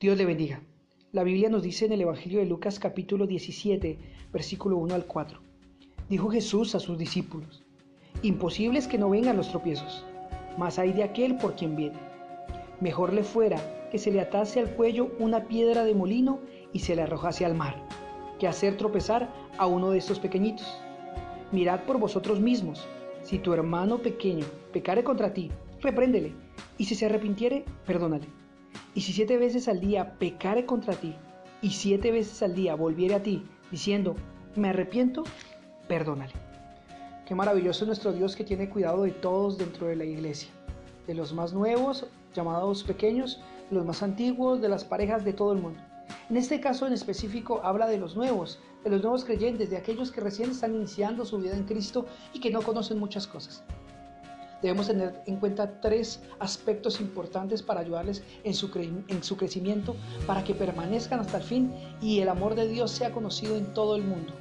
Dios le bendiga. La Biblia nos dice en el Evangelio de Lucas capítulo 17, versículo 1 al 4. Dijo Jesús a sus discípulos, imposible es que no vengan los tropiezos, mas hay de aquel por quien viene. Mejor le fuera que se le atase al cuello una piedra de molino y se le arrojase al mar, que hacer tropezar a uno de estos pequeñitos. Mirad por vosotros mismos, si tu hermano pequeño pecare contra ti, repréndele, y si se arrepintiere, perdónale. Y si siete veces al día pecare contra ti, y siete veces al día volviere a ti, diciendo, me arrepiento, perdónale. Qué maravilloso es nuestro Dios que tiene cuidado de todos dentro de la iglesia, de los más nuevos, llamados pequeños, los más antiguos, de las parejas de todo el mundo. En este caso en específico habla de los nuevos, de los nuevos creyentes, de aquellos que recién están iniciando su vida en Cristo y que no conocen muchas cosas debemos tener en cuenta tres aspectos importantes para ayudarles en su, en su crecimiento, para que permanezcan hasta el fin y el amor de Dios sea conocido en todo el mundo.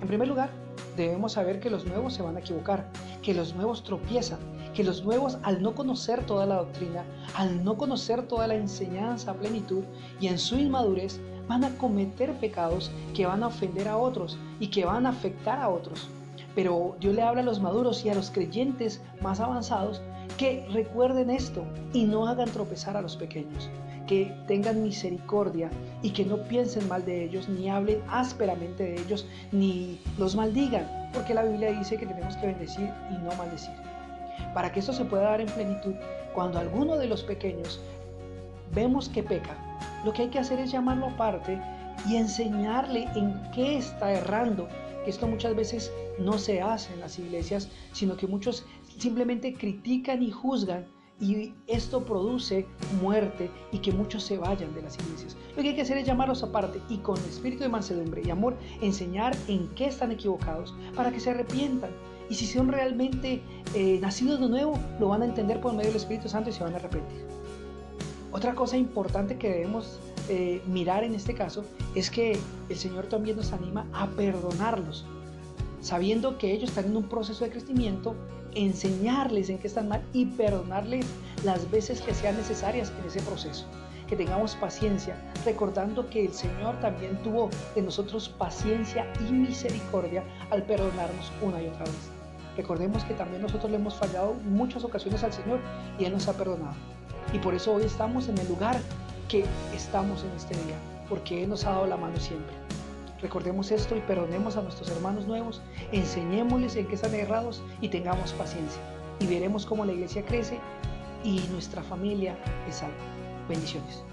En primer lugar, debemos saber que los nuevos se van a equivocar, que los nuevos tropiezan, que los nuevos al no conocer toda la doctrina, al no conocer toda la enseñanza plenitud y en su inmadurez, van a cometer pecados que van a ofender a otros y que van a afectar a otros. Pero Dios le habla a los maduros y a los creyentes más avanzados que recuerden esto y no hagan tropezar a los pequeños, que tengan misericordia y que no piensen mal de ellos, ni hablen ásperamente de ellos, ni los maldigan, porque la Biblia dice que tenemos que bendecir y no maldecir. Para que esto se pueda dar en plenitud, cuando alguno de los pequeños vemos que peca, lo que hay que hacer es llamarlo aparte y enseñarle en qué está errando esto muchas veces no se hace en las iglesias, sino que muchos simplemente critican y juzgan y esto produce muerte y que muchos se vayan de las iglesias. Lo que hay que hacer es llamarlos aparte y con espíritu de mansedumbre y amor enseñar en qué están equivocados para que se arrepientan. Y si son realmente eh, nacidos de nuevo, lo van a entender por medio del Espíritu Santo y se van a arrepentir. Otra cosa importante que debemos eh, mirar en este caso es que el Señor también nos anima a perdonarlos, sabiendo que ellos están en un proceso de crecimiento, enseñarles en qué están mal y perdonarles las veces que sean necesarias en ese proceso. Que tengamos paciencia, recordando que el Señor también tuvo de nosotros paciencia y misericordia al perdonarnos una y otra vez. Recordemos que también nosotros le hemos fallado muchas ocasiones al Señor y Él nos ha perdonado. Y por eso hoy estamos en el lugar que estamos en este día, porque Él nos ha dado la mano siempre. Recordemos esto y perdonemos a nuestros hermanos nuevos, enseñémosles en qué están errados y tengamos paciencia. Y veremos cómo la iglesia crece y nuestra familia es salva. Bendiciones.